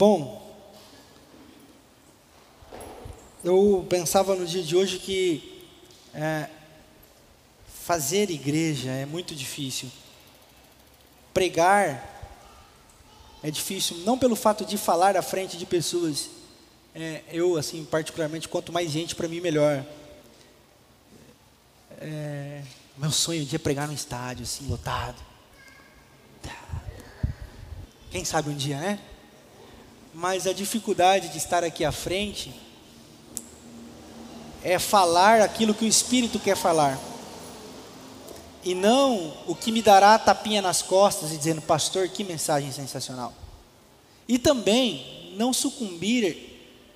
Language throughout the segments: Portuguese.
Bom, eu pensava no dia de hoje que é, fazer igreja é muito difícil. Pregar é difícil, não pelo fato de falar à frente de pessoas. É, eu, assim, particularmente, quanto mais gente, para mim, melhor. É, meu sonho é pregar no estádio, assim, lotado. Quem sabe um dia, né? Mas a dificuldade de estar aqui à frente é falar aquilo que o Espírito quer falar. E não o que me dará a tapinha nas costas e dizendo, pastor, que mensagem sensacional. E também não sucumbir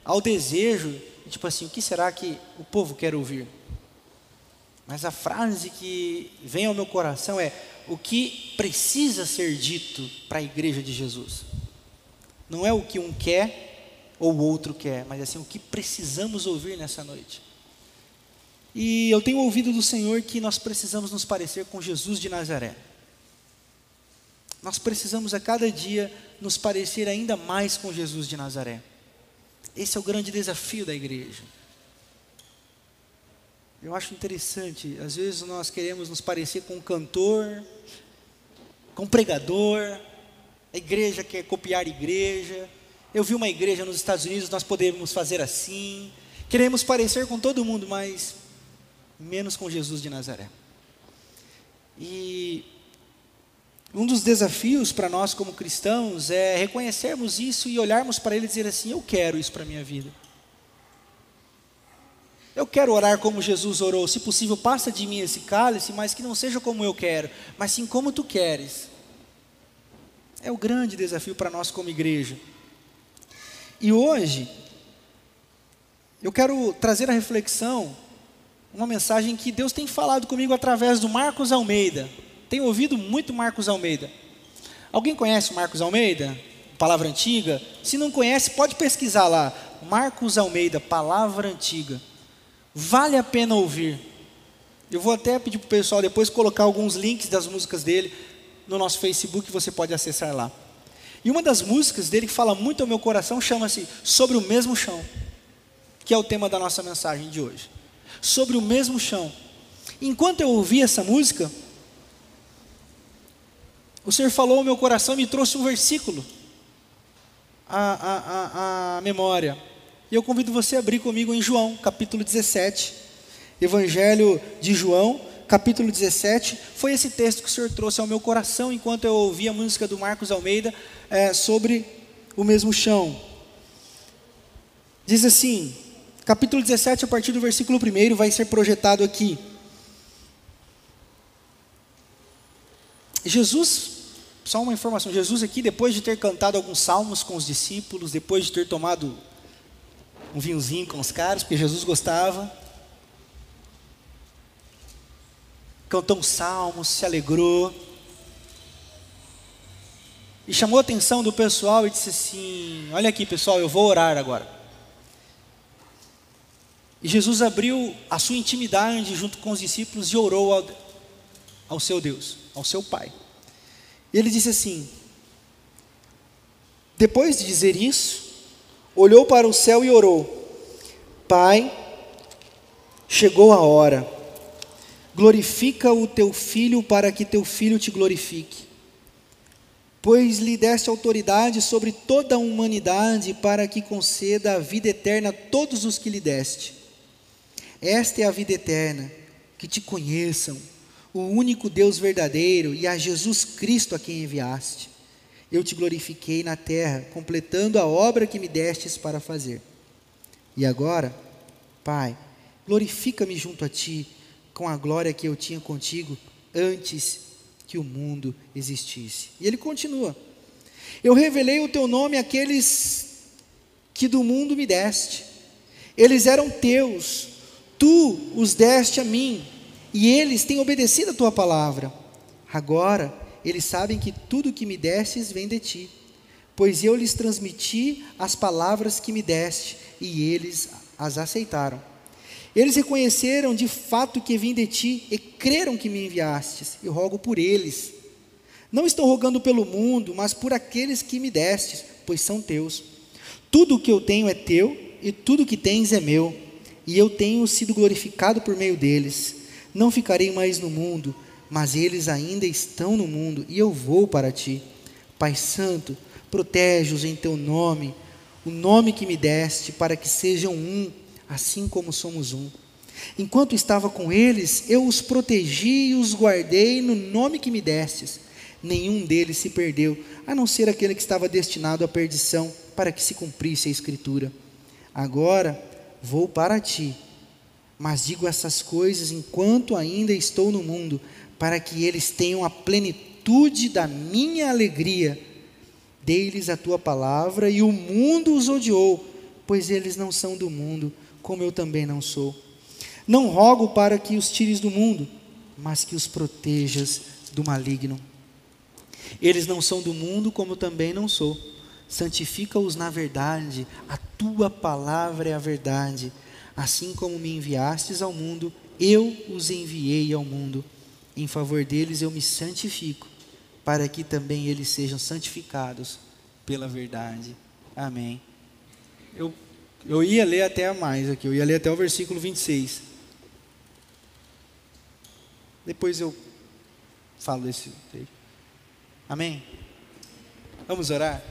ao desejo, tipo assim, o que será que o povo quer ouvir? Mas a frase que vem ao meu coração é: o que precisa ser dito para a igreja de Jesus. Não é o que um quer ou o outro quer, mas assim, o que precisamos ouvir nessa noite. E eu tenho ouvido do Senhor que nós precisamos nos parecer com Jesus de Nazaré. Nós precisamos a cada dia nos parecer ainda mais com Jesus de Nazaré. Esse é o grande desafio da igreja. Eu acho interessante, às vezes nós queremos nos parecer com um cantor, com um pregador, a igreja quer copiar a igreja. Eu vi uma igreja nos Estados Unidos, nós podemos fazer assim. Queremos parecer com todo mundo, mas menos com Jesus de Nazaré. E um dos desafios para nós como cristãos é reconhecermos isso e olharmos para ele e dizer assim: Eu quero isso para a minha vida. Eu quero orar como Jesus orou. Se possível, passa de mim esse cálice, mas que não seja como eu quero, mas sim como tu queres. É o grande desafio para nós como igreja. E hoje, eu quero trazer a reflexão, uma mensagem que Deus tem falado comigo através do Marcos Almeida. Tenho ouvido muito Marcos Almeida. Alguém conhece o Marcos Almeida? Palavra antiga? Se não conhece, pode pesquisar lá. Marcos Almeida, palavra antiga. Vale a pena ouvir. Eu vou até pedir para o pessoal depois colocar alguns links das músicas dele no nosso Facebook, você pode acessar lá. E uma das músicas dele que fala muito ao meu coração chama-se Sobre o Mesmo Chão, que é o tema da nossa mensagem de hoje. Sobre o mesmo chão. Enquanto eu ouvi essa música, o Senhor falou ao meu coração e me trouxe um versículo à, à, à memória. E eu convido você a abrir comigo em João, capítulo 17. Evangelho de João, capítulo 17. Foi esse texto que o Senhor trouxe ao meu coração enquanto eu ouvia a música do Marcos Almeida é, sobre o mesmo chão. Diz assim, capítulo 17, a partir do versículo 1, vai ser projetado aqui. Jesus só uma informação: Jesus, aqui, depois de ter cantado alguns salmos com os discípulos, depois de ter tomado um vinhozinho com os caras, porque Jesus gostava. Cantou um salmo, se alegrou. E chamou a atenção do pessoal e disse assim: Olha aqui, pessoal, eu vou orar agora. E Jesus abriu a sua intimidade junto com os discípulos e orou ao, ao seu Deus, ao seu Pai. E ele disse assim: Depois de dizer isso, olhou para o céu e orou: Pai, chegou a hora, glorifica o teu filho para que teu filho te glorifique. Pois lhe deste autoridade sobre toda a humanidade para que conceda a vida eterna a todos os que lhe deste. Esta é a vida eterna, que te conheçam, o único Deus verdadeiro e a Jesus Cristo a quem enviaste eu te glorifiquei na terra, completando a obra que me destes para fazer. E agora, Pai, glorifica-me junto a ti, com a glória que eu tinha contigo antes que o mundo existisse. E ele continua: Eu revelei o teu nome àqueles que do mundo me deste. Eles eram teus, tu os deste a mim, e eles têm obedecido a tua palavra. Agora, eles sabem que tudo que me destes vem de ti, pois eu lhes transmiti as palavras que me deste, e eles as aceitaram. Eles reconheceram de fato que vim de ti e creram que me enviastes, e rogo por eles. Não estou rogando pelo mundo, mas por aqueles que me destes, pois são teus. Tudo o que eu tenho é teu, e tudo o que tens é meu, e eu tenho sido glorificado por meio deles. Não ficarei mais no mundo, mas eles ainda estão no mundo, e eu vou para ti. Pai Santo, protege-os em teu nome, o nome que me deste, para que sejam um, assim como somos um. Enquanto estava com eles, eu os protegi e os guardei no nome que me destes. Nenhum deles se perdeu, a não ser aquele que estava destinado à perdição, para que se cumprisse a Escritura. Agora vou para ti, mas digo essas coisas enquanto ainda estou no mundo, para que eles tenham a plenitude da minha alegria. Dei-lhes a tua palavra e o mundo os odiou, pois eles não são do mundo, como eu também não sou. Não rogo para que os tires do mundo, mas que os protejas do maligno. Eles não são do mundo, como também não sou. Santifica-os na verdade, a tua palavra é a verdade. Assim como me enviastes ao mundo, eu os enviei ao mundo. Em favor deles eu me santifico, para que também eles sejam santificados pela verdade. Amém. Eu, eu ia ler até mais aqui, eu ia ler até o versículo 26. Depois eu falo desse texto. Amém? Vamos orar?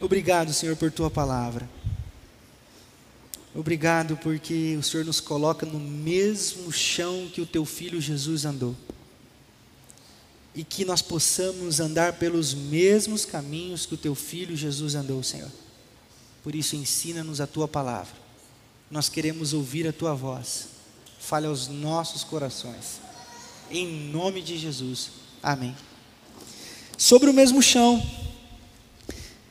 Obrigado, Senhor, por tua palavra. Obrigado porque o Senhor nos coloca no mesmo chão que o teu filho Jesus andou. E que nós possamos andar pelos mesmos caminhos que o teu filho Jesus andou, Senhor. Por isso, ensina-nos a tua palavra. Nós queremos ouvir a tua voz fale aos nossos corações. Em nome de Jesus. Amém. Sobre o mesmo chão.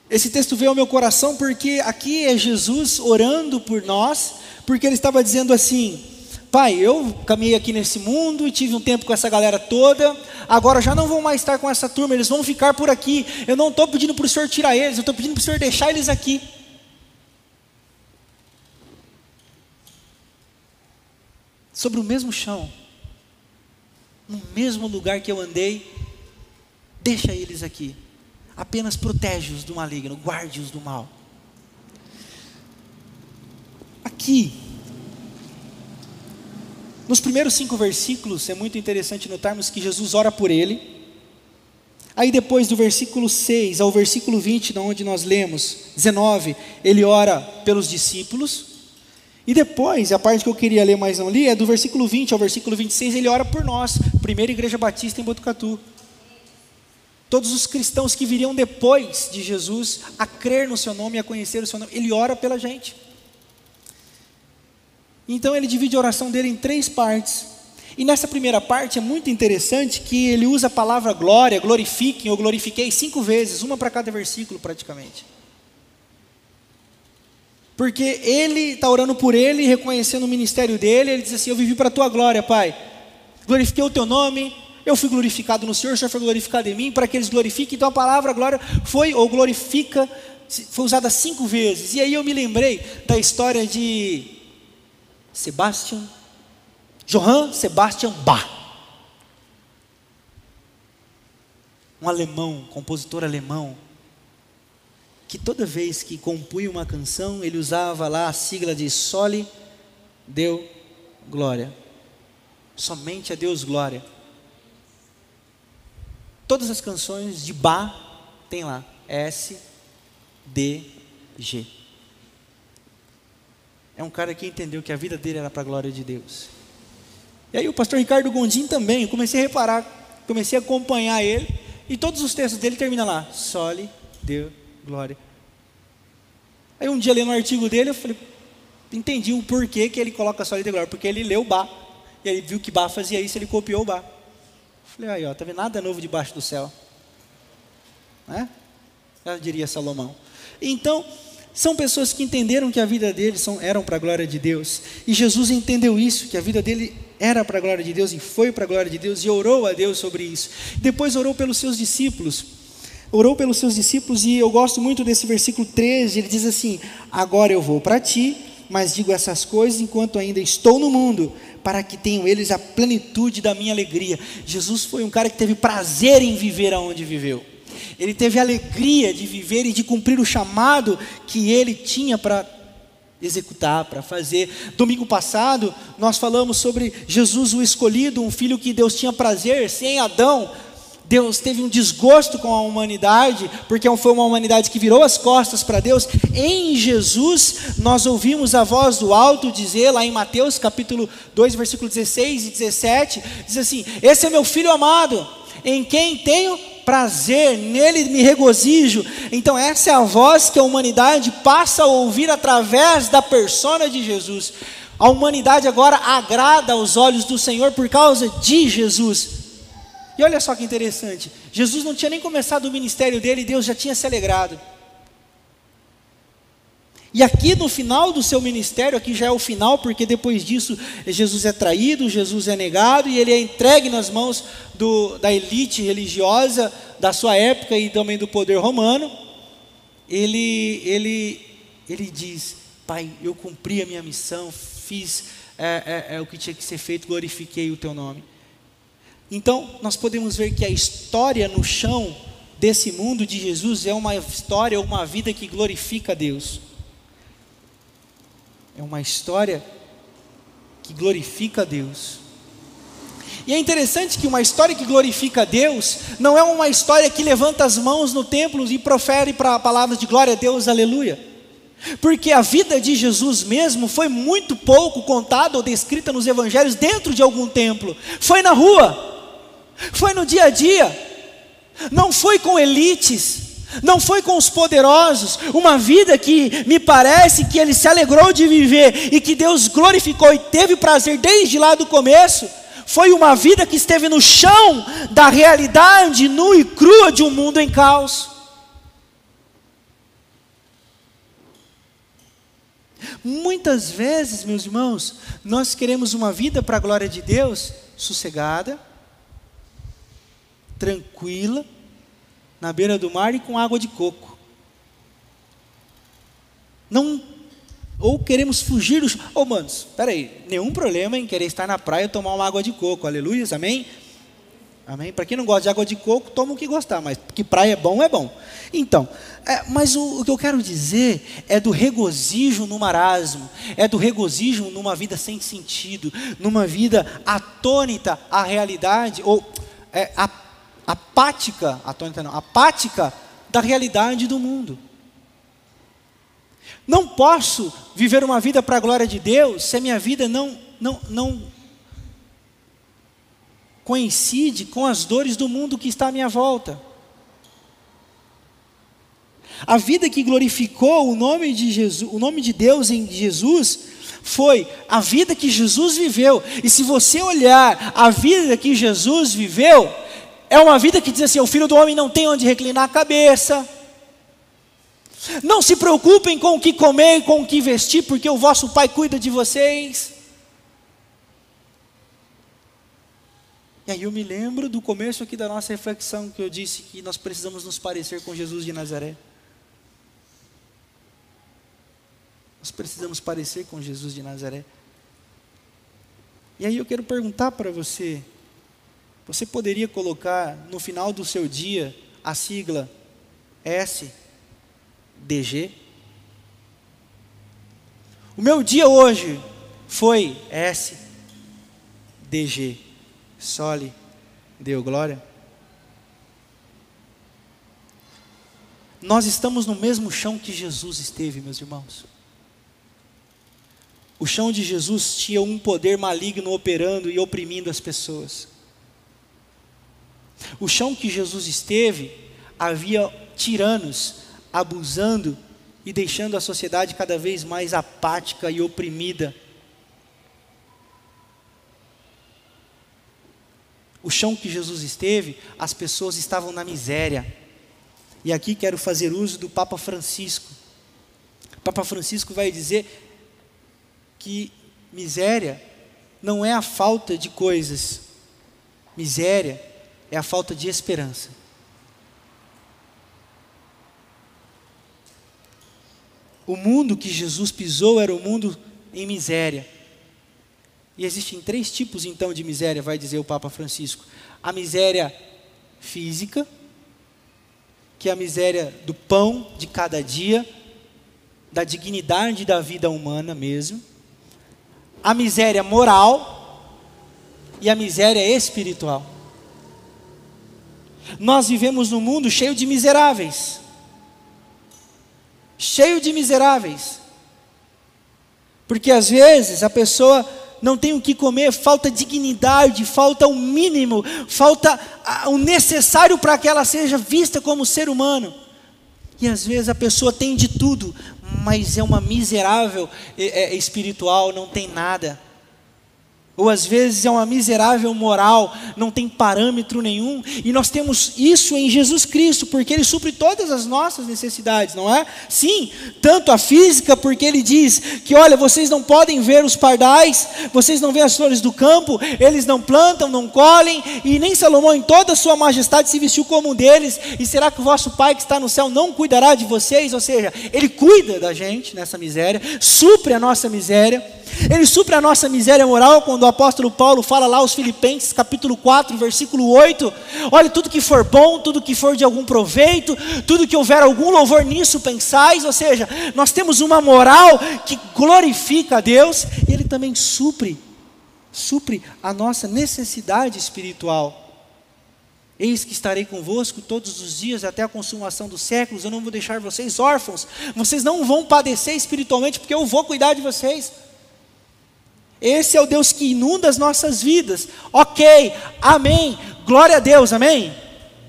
Esse texto veio ao meu coração porque aqui é Jesus orando por nós, porque ele estava dizendo assim: Pai, eu caminhei aqui nesse mundo e tive um tempo com essa galera toda, agora já não vou mais estar com essa turma, eles vão ficar por aqui. Eu não estou pedindo para o Senhor tirar eles, eu estou pedindo para o Senhor deixar eles aqui. Sobre o mesmo chão, no mesmo lugar que eu andei, deixa eles aqui. Apenas protege-os do maligno, guarde-os do mal. Aqui, nos primeiros cinco versículos, é muito interessante notarmos que Jesus ora por ele. Aí depois do versículo 6 ao versículo 20, onde nós lemos, 19, ele ora pelos discípulos. E depois, a parte que eu queria ler, mas não li, é do versículo 20 ao versículo 26, ele ora por nós, primeira igreja batista em Botucatu. Todos os cristãos que viriam depois de Jesus a crer no seu nome, a conhecer o seu nome, ele ora pela gente. Então ele divide a oração dele em três partes. E nessa primeira parte é muito interessante que ele usa a palavra glória, glorifiquem ou glorifiquei cinco vezes, uma para cada versículo praticamente. Porque ele está orando por ele, reconhecendo o ministério dele, ele diz assim: Eu vivi para a tua glória, Pai. Glorifiquei o teu nome, eu fui glorificado no Senhor, o Senhor foi glorificado em mim, para que eles glorifiquem. Então a palavra glória foi, ou glorifica, foi usada cinco vezes. E aí eu me lembrei da história de Sebastian, Johann Sebastian Bach. Um alemão, compositor alemão, que toda vez que compunha uma canção, ele usava lá a sigla de Sole Deu Glória. Somente a Deus glória. Todas as canções de Bá tem lá S D G. É um cara que entendeu que a vida dele era para a glória de Deus. E aí o pastor Ricardo Gondim também, eu comecei a reparar, comecei a acompanhar ele, e todos os textos dele terminam lá, Sole Deu glória. Aí um dia lendo um artigo dele, eu falei, entendi o porquê que ele coloca só glória, porque ele leu Bá, e ele viu que Bá fazia isso, ele copiou Bá. Falei, aí ó, tá vendo nada novo debaixo do céu. Né? Já diria Salomão. Então, são pessoas que entenderam que a vida deles são, eram para a glória de Deus. E Jesus entendeu isso, que a vida dele era para a glória de Deus e foi para a glória de Deus e orou a Deus sobre isso. Depois orou pelos seus discípulos orou pelos seus discípulos e eu gosto muito desse versículo 13, ele diz assim: Agora eu vou para ti, mas digo essas coisas enquanto ainda estou no mundo, para que tenham eles a plenitude da minha alegria. Jesus foi um cara que teve prazer em viver aonde viveu. ele teve alegria de viver e de cumprir o chamado que ele tinha para executar, para fazer. Domingo passado, nós falamos sobre Jesus o escolhido, um filho que Deus tinha prazer, sem Adão. Deus teve um desgosto com a humanidade, porque foi uma humanidade que virou as costas para Deus. Em Jesus, nós ouvimos a voz do alto dizer, lá em Mateus capítulo 2, versículo 16 e 17, diz assim: Esse é meu filho amado, em quem tenho prazer, nele me regozijo. Então, essa é a voz que a humanidade passa a ouvir através da persona de Jesus. A humanidade agora agrada aos olhos do Senhor por causa de Jesus. E olha só que interessante: Jesus não tinha nem começado o ministério dele, Deus já tinha se alegrado. E aqui no final do seu ministério, aqui já é o final, porque depois disso Jesus é traído, Jesus é negado e ele é entregue nas mãos do, da elite religiosa da sua época e também do poder romano. Ele, ele, ele diz: Pai, eu cumpri a minha missão, fiz é, é, é, o que tinha que ser feito, glorifiquei o teu nome. Então, nós podemos ver que a história no chão desse mundo de Jesus é uma história, uma vida que glorifica a Deus. É uma história que glorifica a Deus. E é interessante que uma história que glorifica a Deus não é uma história que levanta as mãos no templo e profere para a palavra de glória a Deus, aleluia. Porque a vida de Jesus mesmo foi muito pouco contada ou descrita nos evangelhos dentro de algum templo. Foi na rua, foi no dia a dia, não foi com elites, não foi com os poderosos, uma vida que me parece que ele se alegrou de viver e que Deus glorificou e teve prazer desde lá do começo. Foi uma vida que esteve no chão da realidade nua e crua de um mundo em caos. Muitas vezes, meus irmãos, nós queremos uma vida para a glória de Deus sossegada, tranquila, na beira do mar e com água de coco. Não ou queremos fugir dos. Ô, oh, manos, peraí, nenhum problema em querer estar na praia e tomar uma água de coco, aleluia, amém? Amém? Para quem não gosta de água de coco, toma o que gostar, mas que praia é bom, é bom. Então, é, mas o, o, que eu quero dizer é do regozijo no marasmo, é do regozijo numa vida sem sentido, numa vida atônita à realidade, ou é, apática, atônita não, apática da realidade do mundo. Não posso viver uma vida para a glória de Deus se a minha vida não, não, não coincide com as dores do mundo que está à minha volta. A vida que glorificou o nome de Jesus, o nome de Deus em Jesus, foi a vida que Jesus viveu. E se você olhar a vida que Jesus viveu, é uma vida que diz assim: o filho do homem não tem onde reclinar a cabeça. Não se preocupem com o que comer e com o que vestir, porque o vosso Pai cuida de vocês. E aí eu me lembro do começo aqui da nossa reflexão que eu disse que nós precisamos nos parecer com Jesus de Nazaré. Nós precisamos parecer com Jesus de Nazaré. E aí eu quero perguntar para você, você poderia colocar no final do seu dia a sigla SDG? O meu dia hoje foi SDG. Sole, deu glória. Nós estamos no mesmo chão que Jesus esteve, meus irmãos. O chão de Jesus tinha um poder maligno operando e oprimindo as pessoas. O chão que Jesus esteve, havia tiranos abusando e deixando a sociedade cada vez mais apática e oprimida. O chão que Jesus esteve, as pessoas estavam na miséria. E aqui quero fazer uso do Papa Francisco. O Papa Francisco vai dizer que miséria não é a falta de coisas, miséria é a falta de esperança. O mundo que Jesus pisou era o um mundo em miséria. E existem três tipos então de miséria, vai dizer o Papa Francisco: a miséria física, que é a miséria do pão de cada dia, da dignidade da vida humana mesmo, a miséria moral e a miséria espiritual. Nós vivemos num mundo cheio de miseráveis. Cheio de miseráveis. Porque às vezes a pessoa não tem o que comer, falta dignidade, falta o mínimo, falta o necessário para que ela seja vista como ser humano. E às vezes a pessoa tem de tudo, mas é uma miserável é, é, espiritual, não tem nada ou às vezes é uma miserável moral, não tem parâmetro nenhum, e nós temos isso em Jesus Cristo, porque Ele supre todas as nossas necessidades, não é? Sim, tanto a física, porque Ele diz que, olha, vocês não podem ver os pardais, vocês não veem as flores do campo, eles não plantam, não colhem, e nem Salomão, em toda a sua majestade, se vestiu como um deles, e será que o vosso Pai que está no céu não cuidará de vocês? Ou seja, Ele cuida da gente nessa miséria, supre a nossa miséria, Ele supre a nossa miséria moral quando apóstolo Paulo fala lá aos Filipenses, capítulo 4, versículo 8: olha, tudo que for bom, tudo que for de algum proveito, tudo que houver algum louvor nisso pensais, ou seja, nós temos uma moral que glorifica a Deus, e Ele também supre, supre a nossa necessidade espiritual. Eis que estarei convosco todos os dias até a consumação dos séculos, eu não vou deixar vocês órfãos, vocês não vão padecer espiritualmente, porque eu vou cuidar de vocês. Esse é o Deus que inunda as nossas vidas. Ok, amém. Glória a Deus, amém?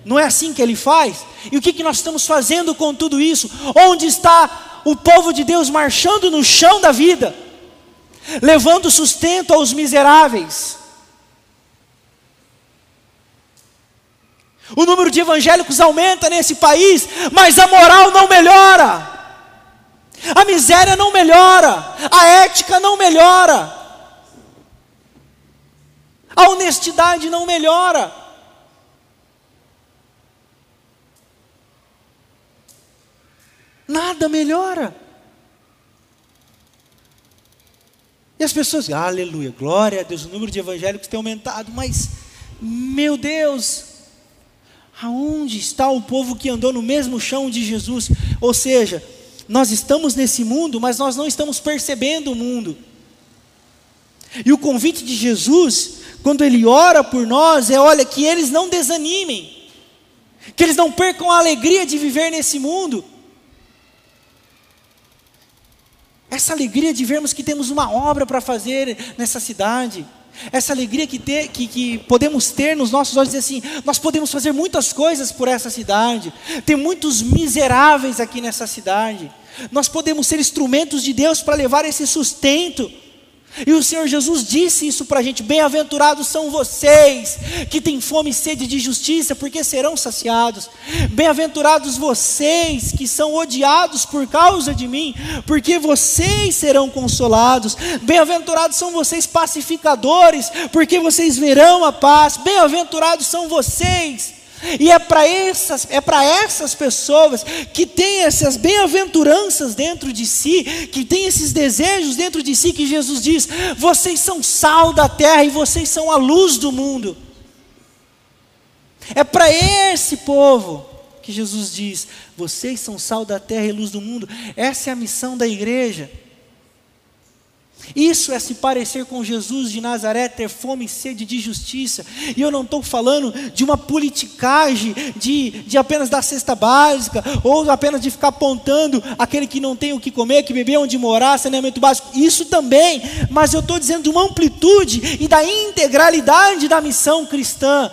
Não é assim que ele faz? E o que, que nós estamos fazendo com tudo isso? Onde está o povo de Deus marchando no chão da vida, levando sustento aos miseráveis? O número de evangélicos aumenta nesse país, mas a moral não melhora, a miséria não melhora, a ética não melhora. A honestidade não melhora. Nada melhora. E as pessoas, aleluia, glória a Deus, o número de evangélicos tem aumentado, mas, meu Deus, aonde está o povo que andou no mesmo chão de Jesus? Ou seja, nós estamos nesse mundo, mas nós não estamos percebendo o mundo. E o convite de Jesus quando Ele ora por nós, é olha, que eles não desanimem, que eles não percam a alegria de viver nesse mundo. Essa alegria de vermos que temos uma obra para fazer nessa cidade, essa alegria que, ter, que, que, podemos ter nos nossos olhos, dizer assim: nós podemos fazer muitas coisas por essa cidade, tem muitos miseráveis aqui nessa cidade, nós podemos ser instrumentos de Deus para levar esse sustento. E o Senhor Jesus disse isso para a gente: bem-aventurados são vocês que têm fome e sede de justiça, porque serão saciados. Bem-aventurados vocês que são odiados por causa de mim, porque vocês serão consolados. Bem-aventurados são vocês pacificadores, porque vocês verão a paz. Bem-aventurados são vocês e é para essas, é para essas pessoas que têm essas bem-aventuranças dentro de si, que têm esses desejos dentro de si, que Jesus diz: vocês são sal da terra e vocês são a luz do mundo. É para esse povo que Jesus diz: vocês são sal da terra e luz do mundo. Essa é a missão da igreja. Isso é se parecer com Jesus de Nazaré, ter fome e sede de justiça. E eu não estou falando de uma politicagem, de, de apenas dar cesta básica, ou apenas de ficar apontando aquele que não tem o que comer, que beber, onde morar, saneamento básico. Isso também, mas eu estou dizendo de uma amplitude e da integralidade da missão cristã,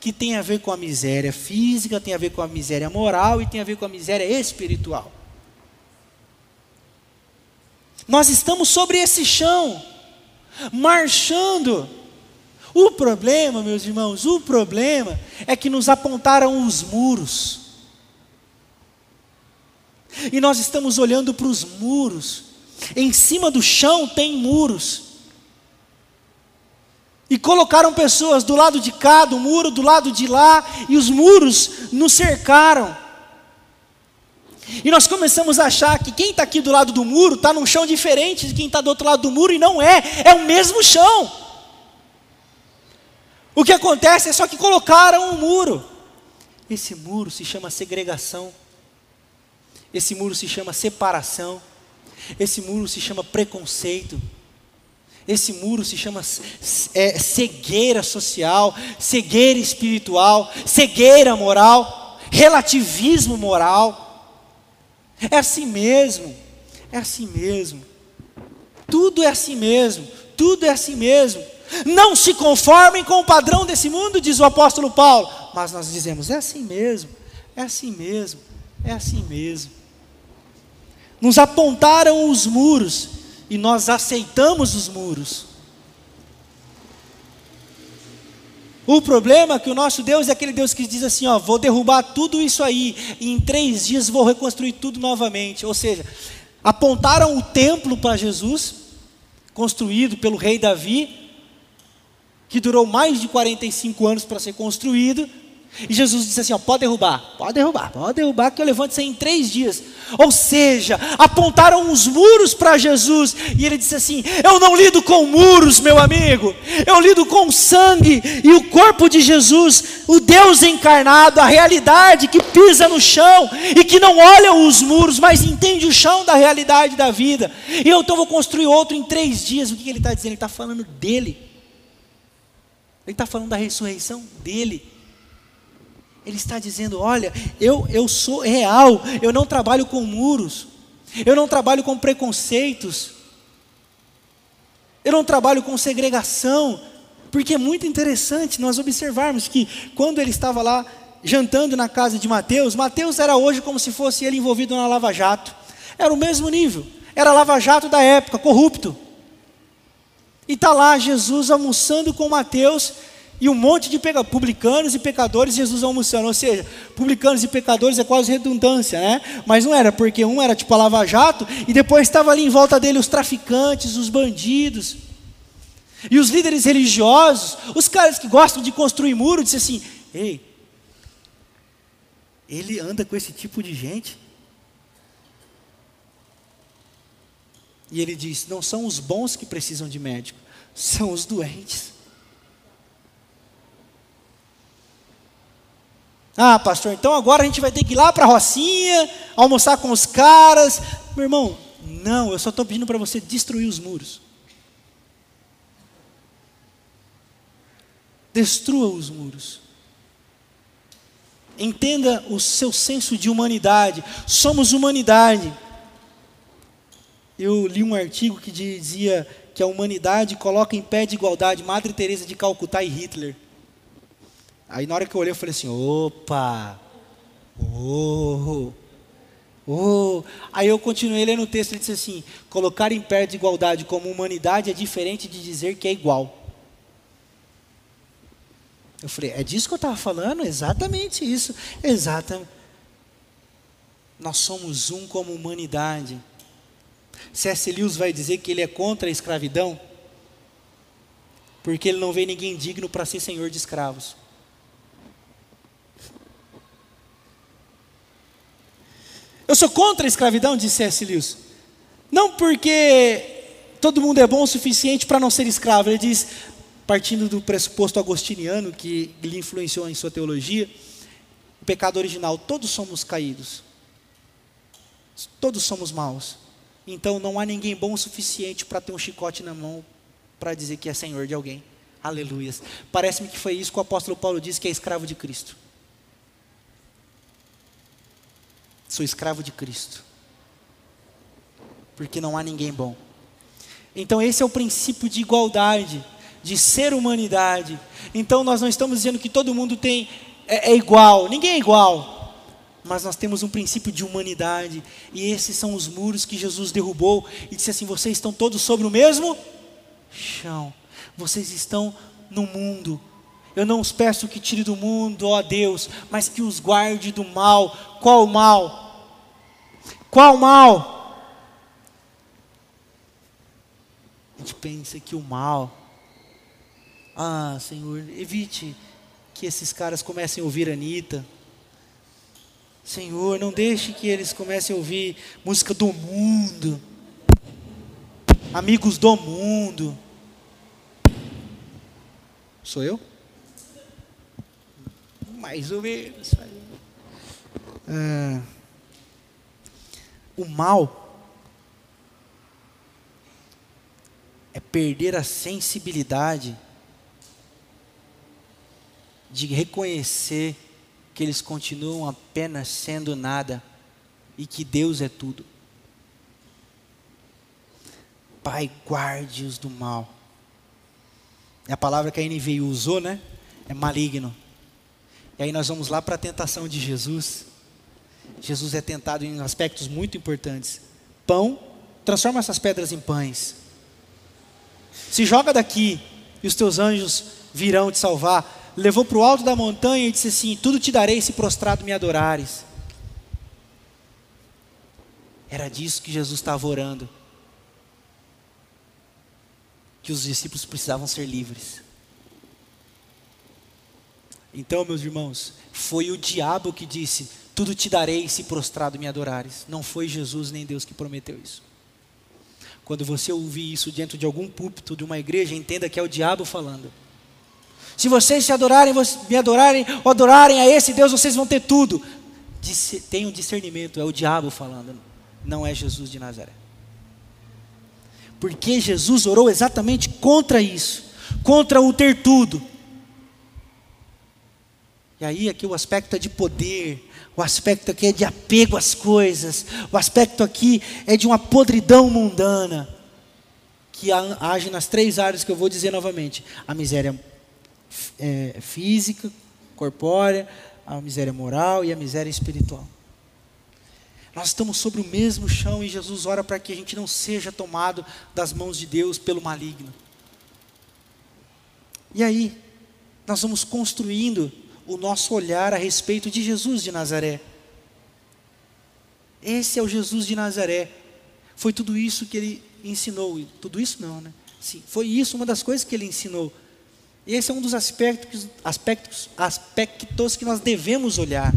que tem a ver com a miséria física, tem a ver com a miséria moral e tem a ver com a miséria espiritual. Nós estamos sobre esse chão, marchando. O problema, meus irmãos, o problema é que nos apontaram os muros. E nós estamos olhando para os muros. Em cima do chão tem muros. E colocaram pessoas do lado de cá do muro, do lado de lá, e os muros nos cercaram. E nós começamos a achar que quem está aqui do lado do muro está num chão diferente de quem está do outro lado do muro, e não é, é o mesmo chão. O que acontece é só que colocaram um muro. Esse muro se chama segregação. Esse muro se chama separação. Esse muro se chama preconceito. Esse muro se chama é, cegueira social, cegueira espiritual, cegueira moral, relativismo moral. É assim mesmo, é assim mesmo. Tudo é assim mesmo, tudo é assim mesmo. Não se conformem com o padrão desse mundo, diz o apóstolo Paulo. Mas nós dizemos, é assim mesmo, é assim mesmo, é assim mesmo. Nos apontaram os muros e nós aceitamos os muros. O problema é que o nosso Deus é aquele Deus que diz assim: ó, vou derrubar tudo isso aí, e em três dias vou reconstruir tudo novamente. Ou seja, apontaram o templo para Jesus, construído pelo rei Davi, que durou mais de 45 anos para ser construído, e Jesus disse assim: ó, pode derrubar, pode derrubar, pode derrubar, que eu levanto isso aí em três dias. Ou seja, apontaram os muros para Jesus, e ele disse assim: Eu não lido com muros, meu amigo, eu lido com sangue e o corpo de Jesus, o Deus encarnado, a realidade que pisa no chão e que não olha os muros, mas entende o chão da realidade da vida. E eu então vou construir outro em três dias. O que ele está dizendo? Ele está falando dele, ele está falando da ressurreição dele. Ele está dizendo: olha, eu, eu sou real, eu não trabalho com muros, eu não trabalho com preconceitos, eu não trabalho com segregação, porque é muito interessante nós observarmos que quando ele estava lá jantando na casa de Mateus, Mateus era hoje como se fosse ele envolvido na Lava Jato, era o mesmo nível, era Lava Jato da época, corrupto. E está lá Jesus almoçando com Mateus e um monte de publicanos e pecadores, Jesus almoçando. Ou seja, publicanos e pecadores é quase redundância, né? Mas não era, porque um era tipo a Lava Jato, e depois estava ali em volta dele os traficantes, os bandidos. E os líderes religiosos, os caras que gostam de construir muro, disse assim: Ei, ele anda com esse tipo de gente. E ele diz: Não são os bons que precisam de médico, são os doentes. Ah, pastor, então agora a gente vai ter que ir lá para a Rocinha, almoçar com os caras. Meu irmão, não, eu só estou pedindo para você destruir os muros. Destrua os muros. Entenda o seu senso de humanidade. Somos humanidade. Eu li um artigo que dizia que a humanidade coloca em pé de igualdade Madre Teresa de Calcutá e Hitler. Aí na hora que eu olhei, eu falei assim: opa, oh, oh. Aí eu continuei lendo o texto e disse assim: colocar em pé de igualdade como humanidade é diferente de dizer que é igual. Eu falei: é disso que eu estava falando? Exatamente isso. Exatamente. Nós somos um como humanidade. C.S. Lewis vai dizer que ele é contra a escravidão, porque ele não vê ninguém digno para ser senhor de escravos. Eu sou contra a escravidão, disse C.S. Lewis. Não porque todo mundo é bom o suficiente para não ser escravo. Ele diz, partindo do pressuposto agostiniano que lhe influenciou em sua teologia, o pecado original, todos somos caídos. Todos somos maus. Então não há ninguém bom o suficiente para ter um chicote na mão para dizer que é senhor de alguém. Aleluias. Parece-me que foi isso que o apóstolo Paulo disse que é escravo de Cristo. Sou escravo de Cristo. Porque não há ninguém bom. Então, esse é o princípio de igualdade, de ser humanidade. Então, nós não estamos dizendo que todo mundo tem é, é igual, ninguém é igual. Mas nós temos um princípio de humanidade, e esses são os muros que Jesus derrubou e disse assim: vocês estão todos sobre o mesmo chão, vocês estão no mundo, eu não os peço que tire do mundo, ó Deus, mas que os guarde do mal. Qual mal? Qual mal? A gente pensa que o mal, ah, Senhor, evite que esses caras comecem a ouvir Anitta. Senhor, não deixe que eles comecem a ouvir música do mundo, amigos do mundo. Sou eu? Mais ou menos. é, o mal é perder a sensibilidade de reconhecer que eles continuam apenas sendo nada e que Deus é tudo. Pai, guarde-os do mal. É a palavra que a NVI usou, né? É maligno. E aí nós vamos lá para a tentação de Jesus. Jesus é tentado em aspectos muito importantes. Pão, transforma essas pedras em pães. Se joga daqui e os teus anjos virão te salvar. Levou para o alto da montanha e disse assim: Tudo te darei se prostrado me adorares. Era disso que Jesus estava orando. Que os discípulos precisavam ser livres. Então, meus irmãos, foi o diabo que disse: Tudo te darei se prostrado me adorares. Não foi Jesus nem Deus que prometeu isso. Quando você ouvir isso dentro de algum púlpito de uma igreja, entenda que é o diabo falando. Se vocês se adorarem, me adorarem, ou adorarem a esse Deus, vocês vão ter tudo. Tenham discernimento, é o diabo falando não é Jesus de Nazaré. Porque Jesus orou exatamente contra isso, contra o ter tudo. E aí aqui o aspecto é de poder, o aspecto aqui é de apego às coisas, o aspecto aqui é de uma podridão mundana, que age nas três áreas que eu vou dizer novamente: a miséria é, física, corpórea, a miséria moral e a miséria espiritual. Nós estamos sobre o mesmo chão e Jesus ora para que a gente não seja tomado das mãos de Deus pelo maligno. E aí, nós vamos construindo o nosso olhar a respeito de Jesus de Nazaré. Esse é o Jesus de Nazaré. Foi tudo isso que ele ensinou. Tudo isso não, né? Sim, foi isso uma das coisas que ele ensinou. Esse é um dos aspectos, aspectos, aspectos que nós devemos olhar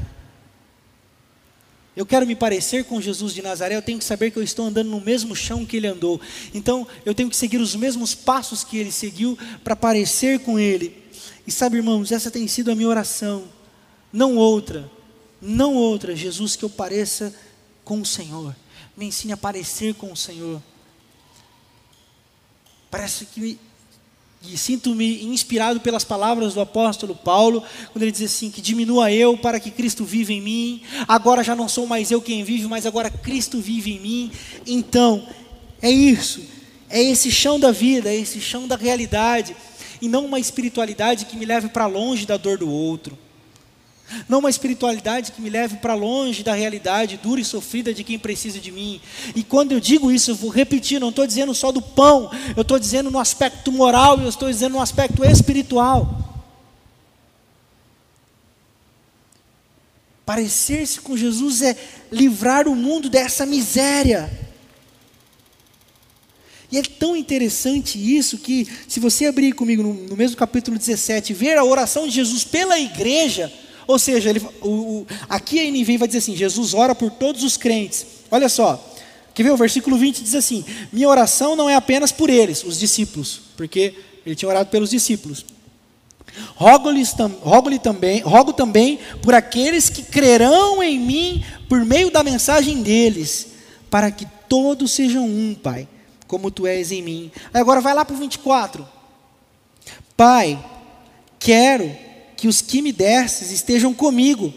eu quero me parecer com Jesus de Nazaré, eu tenho que saber que eu estou andando no mesmo chão que ele andou. Então, eu tenho que seguir os mesmos passos que ele seguiu para parecer com ele. E sabe, irmãos, essa tem sido a minha oração, não outra, não outra, Jesus, que eu pareça com o Senhor. Me ensine a parecer com o Senhor. Parece que e sinto-me inspirado pelas palavras do apóstolo Paulo, quando ele diz assim: que diminua eu para que Cristo viva em mim. Agora já não sou mais eu quem vive, mas agora Cristo vive em mim. Então, é isso, é esse chão da vida, é esse chão da realidade, e não uma espiritualidade que me leve para longe da dor do outro não uma espiritualidade que me leve para longe da realidade dura e sofrida de quem precisa de mim. E quando eu digo isso, eu vou repetir, não estou dizendo só do pão, eu estou dizendo no aspecto moral eu estou dizendo no aspecto espiritual. Parecer-se com Jesus é livrar o mundo dessa miséria. E é tão interessante isso que, se você abrir comigo no, no mesmo capítulo 17, ver a oração de Jesus pela igreja, ou seja, ele, o, o, aqui a NVI vai dizer assim: Jesus ora por todos os crentes. Olha só, quer ver? O versículo 20 diz assim: Minha oração não é apenas por eles, os discípulos, porque ele tinha orado pelos discípulos. Rogo-lhes rogo também, rogo também por aqueles que crerão em mim por meio da mensagem deles, para que todos sejam um, Pai, como tu és em mim. Agora vai lá para o 24. Pai, quero que os que me destes estejam comigo,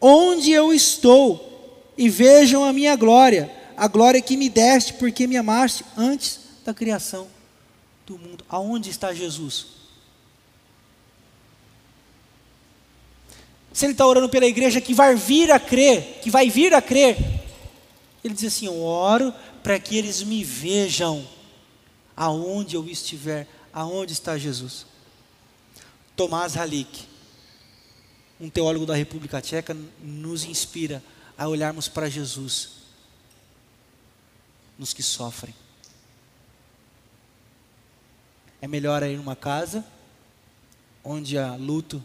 onde eu estou, e vejam a minha glória, a glória que me deste, porque me amaste antes da criação do mundo. Aonde está Jesus? Se ele está orando pela igreja que vai vir a crer, que vai vir a crer, ele diz assim: Eu oro para que eles me vejam aonde eu estiver, aonde está Jesus. Tomás Halik, um teólogo da República Tcheca, nos inspira a olharmos para Jesus nos que sofrem. É melhor ir numa casa onde há luto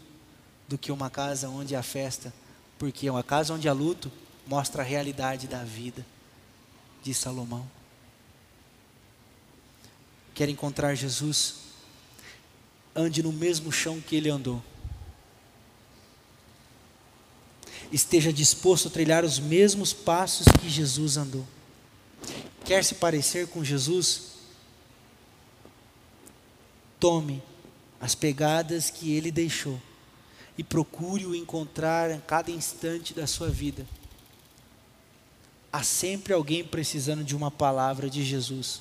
do que uma casa onde há festa, porque uma casa onde há luto mostra a realidade da vida, de Salomão. Quer encontrar Jesus? Ande no mesmo chão que ele andou. esteja disposto a trilhar os mesmos passos que Jesus andou. Quer se parecer com Jesus? Tome as pegadas que ele deixou e procure o encontrar a cada instante da sua vida. Há sempre alguém precisando de uma palavra de Jesus.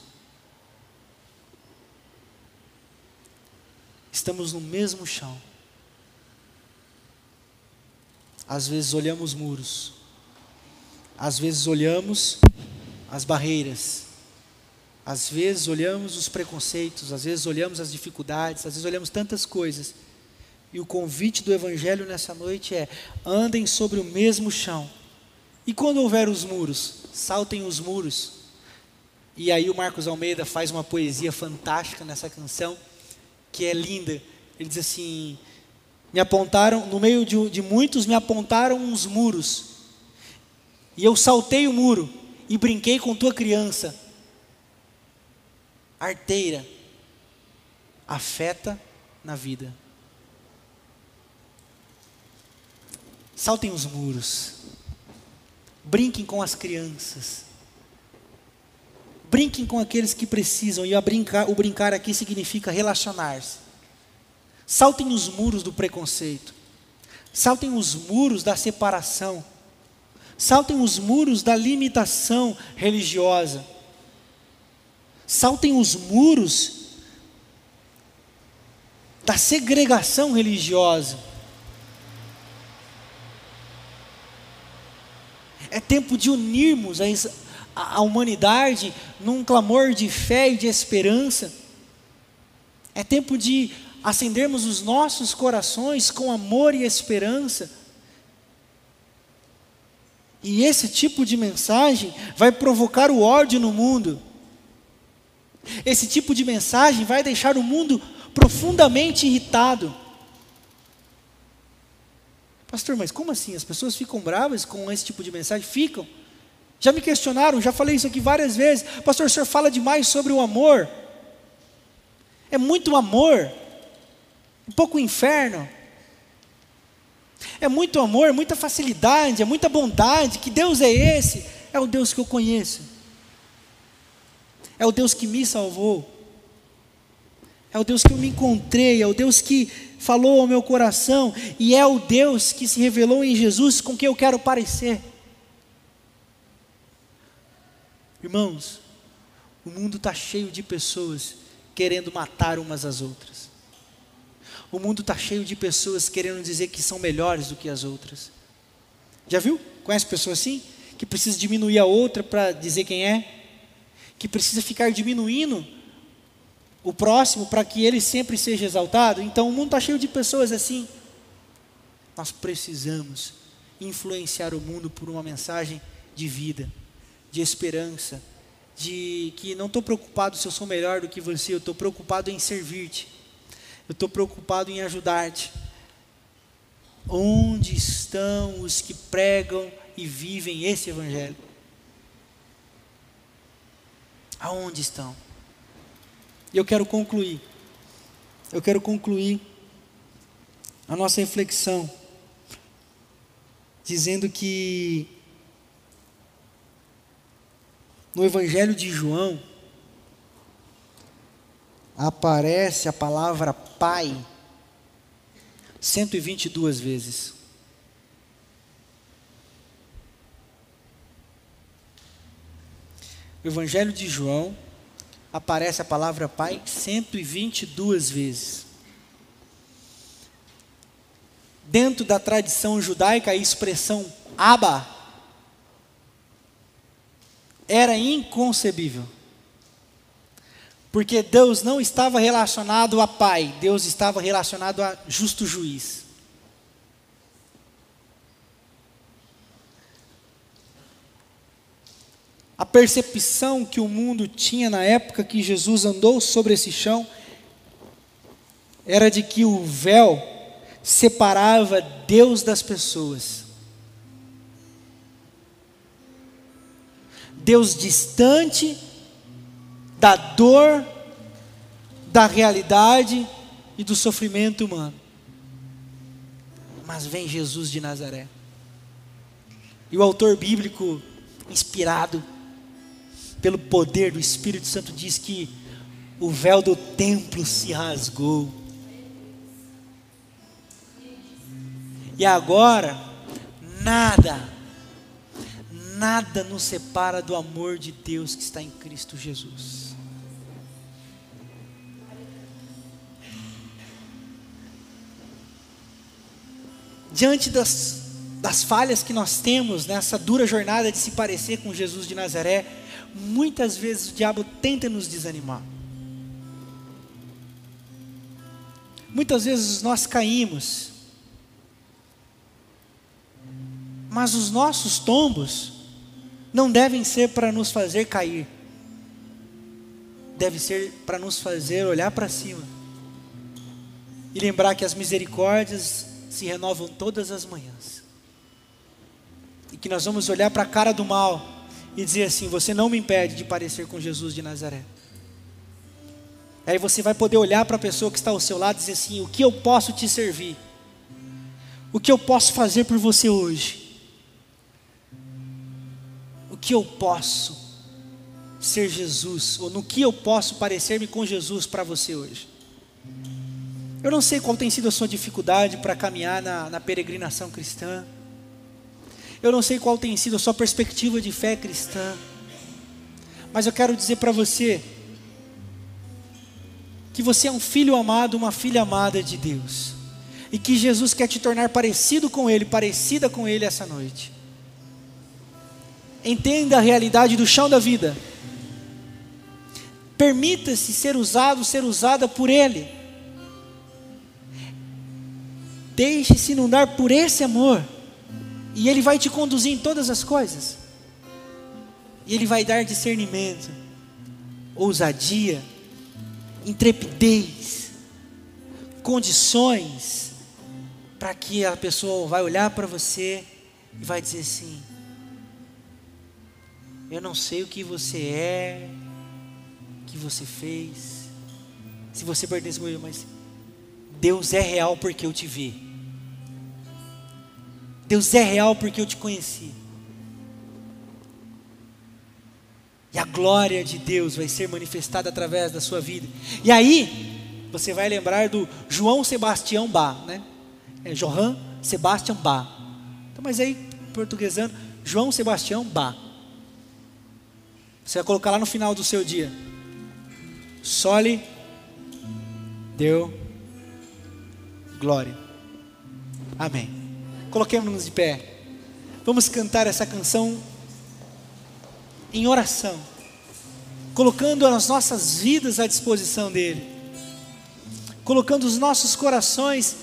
Estamos no mesmo chão. Às vezes olhamos muros, às vezes olhamos as barreiras, às vezes olhamos os preconceitos, às vezes olhamos as dificuldades, às vezes olhamos tantas coisas. E o convite do Evangelho nessa noite é: andem sobre o mesmo chão. E quando houver os muros, saltem os muros. E aí o Marcos Almeida faz uma poesia fantástica nessa canção, que é linda. Ele diz assim: me apontaram, no meio de, de muitos, me apontaram uns muros. E eu saltei o muro e brinquei com tua criança. Arteira, afeta na vida. Saltem os muros. Brinquem com as crianças. Brinquem com aqueles que precisam. E brincar, o brincar aqui significa relacionar-se. Saltem os muros do preconceito. Saltem os muros da separação. Saltem os muros da limitação religiosa. Saltem os muros da segregação religiosa. É tempo de unirmos a, humanidade num clamor de fé e de esperança. É tempo de acendermos os nossos corações com amor e esperança. E esse tipo de mensagem vai provocar o ódio no mundo. Esse tipo de mensagem vai deixar o mundo profundamente irritado. Pastor, mas como assim? As pessoas ficam bravas com esse tipo de mensagem? Ficam. Já me questionaram, já falei isso aqui várias vezes. Pastor, o senhor fala demais sobre o amor. É muito amor um pouco inferno. É muito amor, muita facilidade, é muita bondade. Que Deus é esse? É o Deus que eu conheço. É o Deus que me salvou. É o Deus que eu me encontrei, é o Deus que falou ao meu coração e é o Deus que se revelou em Jesus com quem eu quero parecer. Irmãos, o mundo está cheio de pessoas querendo matar umas às outras. O mundo está cheio de pessoas querendo dizer que são melhores do que as outras. Já viu? Conhece pessoas assim? Que precisa diminuir a outra para dizer quem é? Que precisa ficar diminuindo o próximo para que ele sempre seja exaltado? Então o mundo está cheio de pessoas assim. Nós precisamos influenciar o mundo por uma mensagem de vida, de esperança, de que não estou preocupado se eu sou melhor do que você, eu estou preocupado em servir-te. Eu estou preocupado em ajudar-te. Onde estão os que pregam e vivem esse Evangelho? Aonde estão? E eu quero concluir. Eu quero concluir a nossa reflexão dizendo que no Evangelho de João, aparece a palavra Pai 122 vezes. No Evangelho de João aparece a palavra Pai 122 vezes. Dentro da tradição judaica, a expressão Abba era inconcebível. Porque Deus não estava relacionado a pai, Deus estava relacionado a justo juiz. A percepção que o mundo tinha na época que Jesus andou sobre esse chão era de que o véu separava Deus das pessoas. Deus distante da dor, da realidade e do sofrimento humano. Mas vem Jesus de Nazaré. E o autor bíblico, inspirado pelo poder do Espírito Santo, diz que o véu do templo se rasgou. E agora, nada, nada nos separa do amor de Deus que está em Cristo Jesus. Diante das, das falhas que nós temos nessa dura jornada de se parecer com Jesus de Nazaré, muitas vezes o diabo tenta nos desanimar. Muitas vezes nós caímos, mas os nossos tombos não devem ser para nos fazer cair, deve ser para nos fazer olhar para cima e lembrar que as misericórdias se renovam todas as manhãs, e que nós vamos olhar para a cara do mal e dizer assim: Você não me impede de parecer com Jesus de Nazaré. Aí você vai poder olhar para a pessoa que está ao seu lado e dizer assim: o que eu posso te servir? O que eu posso fazer por você hoje? O que eu posso ser Jesus? Ou no que eu posso parecer-me com Jesus para você hoje? Eu não sei qual tem sido a sua dificuldade para caminhar na, na peregrinação cristã. Eu não sei qual tem sido a sua perspectiva de fé cristã. Mas eu quero dizer para você que você é um filho amado, uma filha amada de Deus, e que Jesus quer te tornar parecido com Ele, parecida com Ele essa noite. Entenda a realidade do chão da vida. Permita-se ser usado, ser usada por Ele. Deixe-se inundar por esse amor, e Ele vai te conduzir em todas as coisas. E Ele vai dar discernimento, ousadia, intrepidez, condições para que a pessoa vai olhar para você e vai dizer assim: Eu não sei o que você é, o que você fez, se você pertence comigo, mas Deus é real porque eu te vi. Deus é real porque eu te conheci. E a glória de Deus vai ser manifestada através da sua vida. E aí, você vai lembrar do João Sebastião Bach, né? É Johann Sebastian Bach. Então, mas aí, portuguesando, João Sebastião Bach. Você vai colocar lá no final do seu dia. Sole deu glória. Amém. Coloquemos-nos de pé. Vamos cantar essa canção em oração, colocando as nossas vidas à disposição dEle, colocando os nossos corações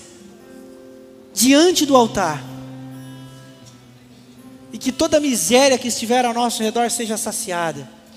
diante do altar, e que toda miséria que estiver ao nosso redor seja saciada